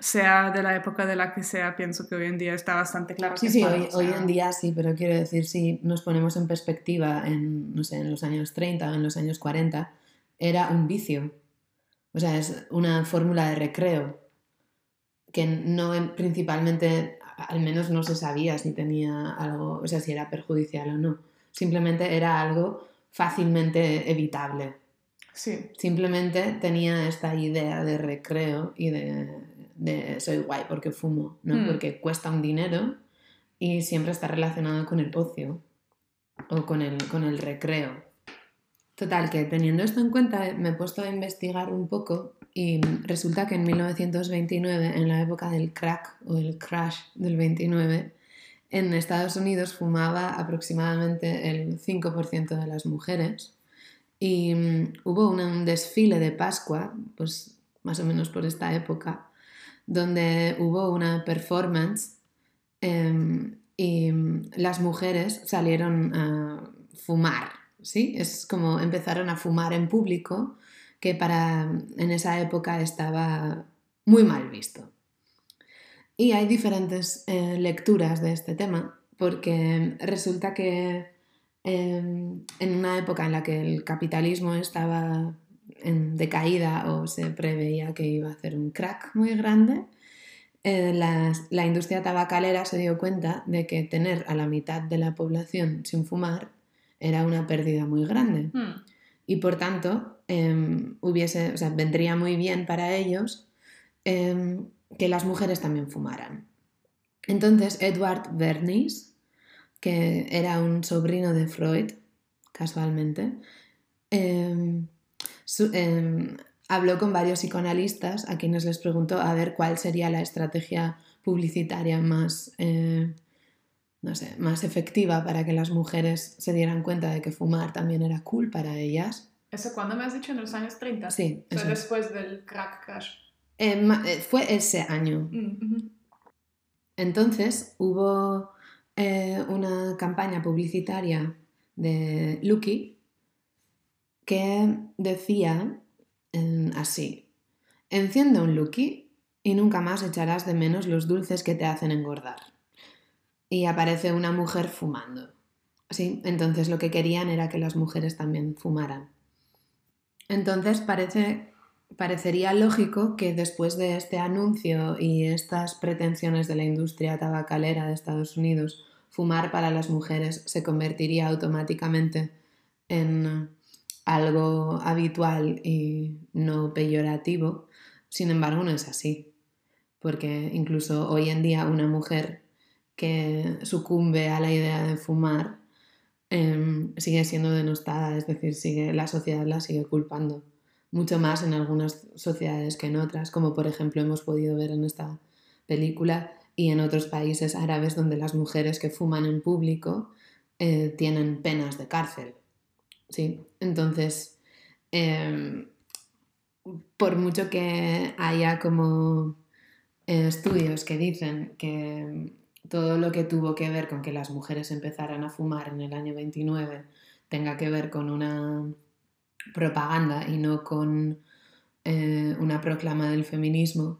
sea de la época de la que sea, pienso que hoy en día está bastante claro Sí, que sí, hoy, o hoy en día sí, pero quiero decir, si nos ponemos en perspectiva en, no sé, en los años 30 o en los años 40, era un vicio. O sea, es una fórmula de recreo que no en- principalmente, al menos no se sabía si tenía algo, o sea, si era perjudicial o no. Simplemente era algo fácilmente evitable. Sí, Simplemente tenía esta idea de recreo y de, de soy guay porque fumo, ¿no? Hmm. Porque cuesta un dinero y siempre está relacionado con el ocio o con el, con el recreo. Total, que teniendo esto en cuenta me he puesto a investigar un poco y resulta que en 1929, en la época del crack o el crash del 29, en Estados Unidos fumaba aproximadamente el 5% de las mujeres y mm, hubo un desfile de Pascua, pues más o menos por esta época, donde hubo una performance em, y mm, las mujeres salieron a fumar, ¿sí? Es como empezaron a fumar en público, que para en esa época estaba muy mal visto. Y hay diferentes eh, lecturas de este tema, porque resulta que eh, en una época en la que el capitalismo estaba en decaída o se preveía que iba a hacer un crack muy grande, eh, las- la industria tabacalera se dio cuenta de que tener a la mitad de la población sin fumar era una pérdida muy grande Hmm. y por tanto em, hubiese, o sea, vendría muy bien para ellos em, que las mujeres también fumaran. Entonces Edward Bernays, que era un sobrino de Freud, casualmente, em, habló con varios psicoanalistas a quienes les preguntó a ver cuál sería la estrategia publicitaria más, eh, no sé, más efectiva para que las mujeres se dieran cuenta de que fumar también era cool para ellas. ¿Eso cuándo me has dicho? ¿En los años 30? Sí, O sea, después del crack crash. Eh, eh, fue ese año. Mm. Entonces hubo eh, una campaña publicitaria de Lucky que decía eh, así, enciende un Lucky y nunca más echarás de menos los dulces que te hacen engordar. Y aparece una mujer fumando. Sí, entonces lo que querían era que las mujeres también fumaran. Entonces parece, parecería lógico que después de este anuncio y estas pretensiones de la industria tabacalera de Estados Unidos, fumar para las mujeres se convertiría automáticamente en algo habitual y no peyorativo. Sin embargo, no es así, porque incluso hoy en día una mujer que sucumbe a la idea de fumar em, sigue siendo denostada, es decir, sigue, la sociedad la sigue culpando. Mucho más en algunas sociedades que en otras, como por ejemplo hemos podido ver en esta película y en otros países árabes donde las mujeres que fuman en público eh, tienen penas de cárcel. ¿sí? Entonces, em, por mucho que haya como eh, estudios que dicen que todo lo que tuvo que ver con que las mujeres empezaran a fumar en el año 29 tenga que ver con una propaganda y no con eh, una proclama del feminismo,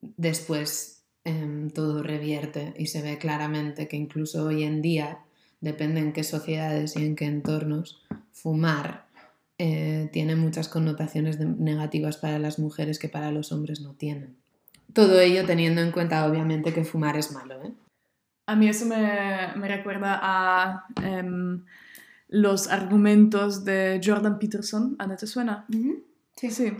después em, todo revierte y se ve claramente que incluso hoy en día, depende en qué sociedades y en qué entornos, fumar eh, tiene muchas connotaciones negativas para las mujeres que para los hombres no tienen. Todo ello teniendo en cuenta, obviamente, que fumar es malo. ¿eh? A mí eso me, me recuerda a em, los argumentos de Jordan Peterson. ¿A te suena? Sí. Sí.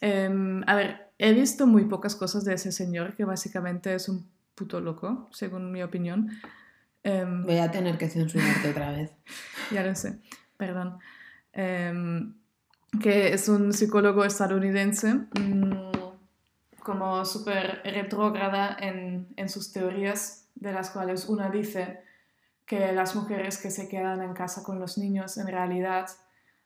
Em, a ver, he visto muy pocas cosas de ese señor, que básicamente es un puto loco, según mi opinión. Em, Voy a tener que censurarte otra vez. [LAUGHS] ya lo sé, perdón. Que es un psicólogo estadounidense, mm, como súper retrógrada en, en sus teorías, de las cuales una dice que las mujeres que se quedan en casa con los niños en realidad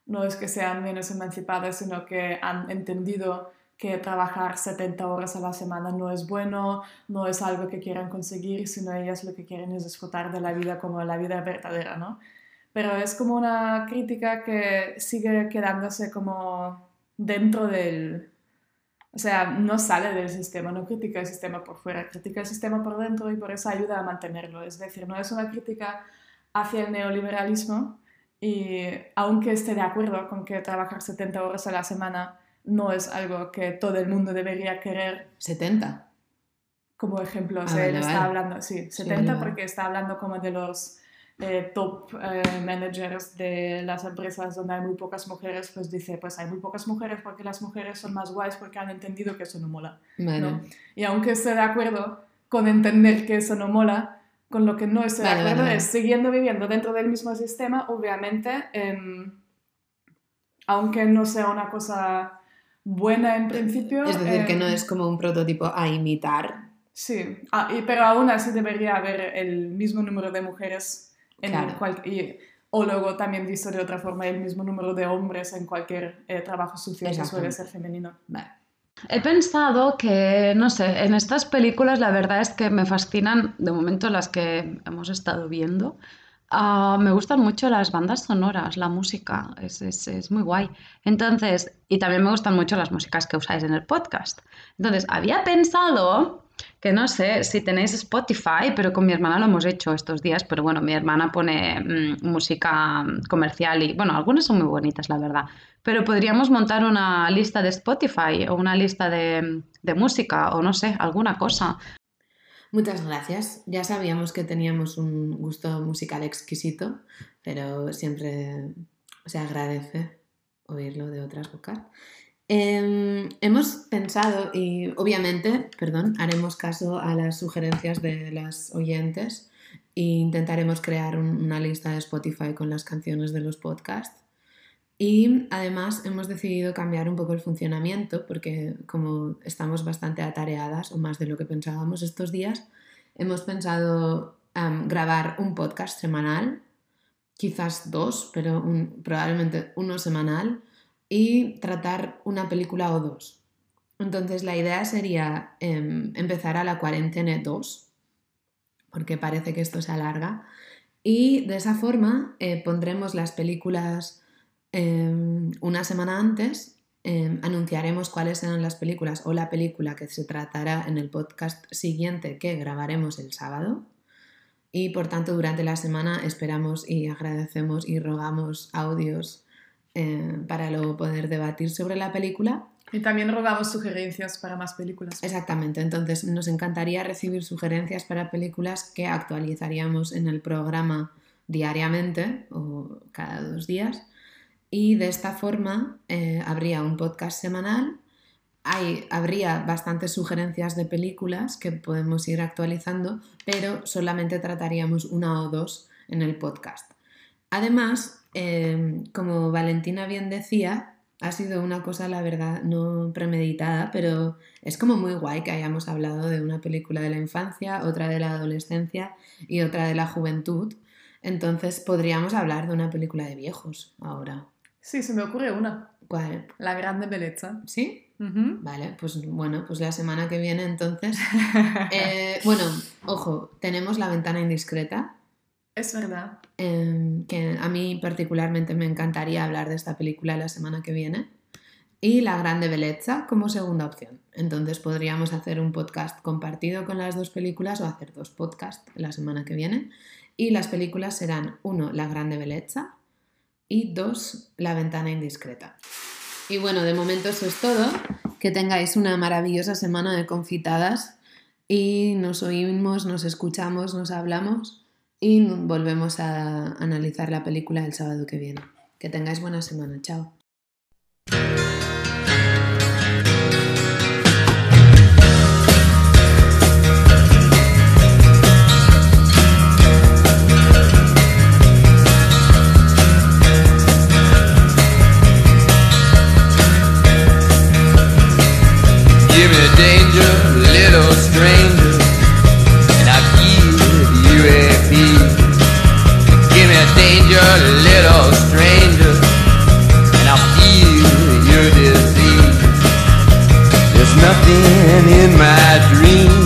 no es que sean menos emancipadas, sino que han entendido que trabajar 70 horas a la semana no es bueno, no es algo que quieran conseguir, sino ellas lo que quieren es disfrutar de la vida como la vida verdadera, ¿no? Pero es como una crítica que sigue quedándose como dentro del... O sea, no sale del sistema, no critica el sistema por fuera, critica el sistema por dentro y por eso ayuda a mantenerlo. Es decir, no es una crítica hacia el neoliberalismo y aunque esté de acuerdo con que trabajar 70 horas a la semana no es algo que todo el mundo debería querer 70. como ejemplo. O Ah, sea, él está hablando, sí, Sí, 70 vale, vale. porque está hablando como de los eh, top eh, managers de las empresas donde hay muy pocas mujeres, pues dice, pues hay muy pocas mujeres porque las mujeres son más guays porque han entendido que eso no mola. Vale. ¿no? Y aunque esté de acuerdo con entender que eso no mola, con lo que no estoy Vale, de acuerdo vale. es siguiendo viviendo dentro del mismo sistema, obviamente, em, aunque no sea una cosa buena en principio. Es decir, que em, no es como un prototipo a imitar. Sí, ah, y- pero aún así debería haber el mismo número de mujeres en Claro. cual- y- o luego también visto de otra forma el mismo número de hombres en cualquier eh, trabajo sucio que suele ser femenino. Vale. He pensado que, no sé, en estas películas la verdad es que me fascinan, de momento las que hemos estado viendo, ah, me gustan mucho las bandas sonoras, la música, es, es- es muy guay. Entonces, y también me gustan mucho las músicas que usáis en el podcast. Entonces, había pensado que no sé si tenéis Spotify, pero con mi hermana lo hemos hecho estos días, pero bueno, mi hermana pone mm, música comercial y bueno, algunas son muy bonitas, la verdad. Pero podríamos montar una lista de Spotify o una lista de, de música o no sé, alguna cosa. Muchas gracias. Ya sabíamos que teníamos un gusto musical exquisito, pero siempre se agradece oírlo de otras bocas. Em, hemos pensado, y obviamente, perdón, haremos caso a las sugerencias de las oyentes e intentaremos crear un- una lista de Spotify con las canciones de los podcasts. Y además hemos decidido cambiar un poco el funcionamiento porque como estamos bastante atareadas o más de lo que pensábamos estos días, hemos pensado am, grabar un podcast semanal, quizás dos, pero un- probablemente uno semanal y tratar una película o dos. Entonces la idea sería em, empezar a la cuarentena 2, porque parece que esto se alarga, y de esa forma eh, pondremos las películas em, una semana antes, em, anunciaremos cuáles serán las películas o la película que se tratará en el podcast siguiente que grabaremos el sábado. Y por tanto, durante la semana esperamos y agradecemos y rogamos audios eh, para luego poder debatir sobre la película. Y también rogamos sugerencias para más películas. Exactamente, entonces nos encantaría recibir sugerencias para películas que actualizaríamos en el programa diariamente o cada dos días. Y de esta forma eh, habría un podcast semanal, hay, habría bastantes sugerencias de películas que podemos ir actualizando, pero solamente trataríamos una o dos en el podcast. Además, eh, como Valentina bien decía, ha sido una cosa, la verdad, no premeditada, pero es como muy guay que hayamos hablado de una película de la infancia, otra de la adolescencia y otra de la juventud. Entonces podríamos hablar de una película de viejos ahora. Sí, se me ocurre una. ¿Cuál? La grande belleza. ¿Sí? Vale, pues bueno, pues la semana que viene entonces. [LAUGHS] Eh, bueno, ojo, tenemos La ventana indiscreta, Es verdad. em, que a mí particularmente me encantaría hablar de esta película la semana que viene. Y La Grande Bellezza como segunda opción. Entonces podríamos hacer un podcast compartido con las dos películas o hacer dos podcasts la semana que viene. Y las películas serán, uno, La Grande Bellezza y dos, La Ventana Indiscreta. Y bueno, de momento eso es todo. Que tengáis una maravillosa semana de confitadas y nos oímos, nos escuchamos, nos hablamos y volvemos a analizar la película el sábado que viene. Que tengáis buena semana. Chao. something in my dreams.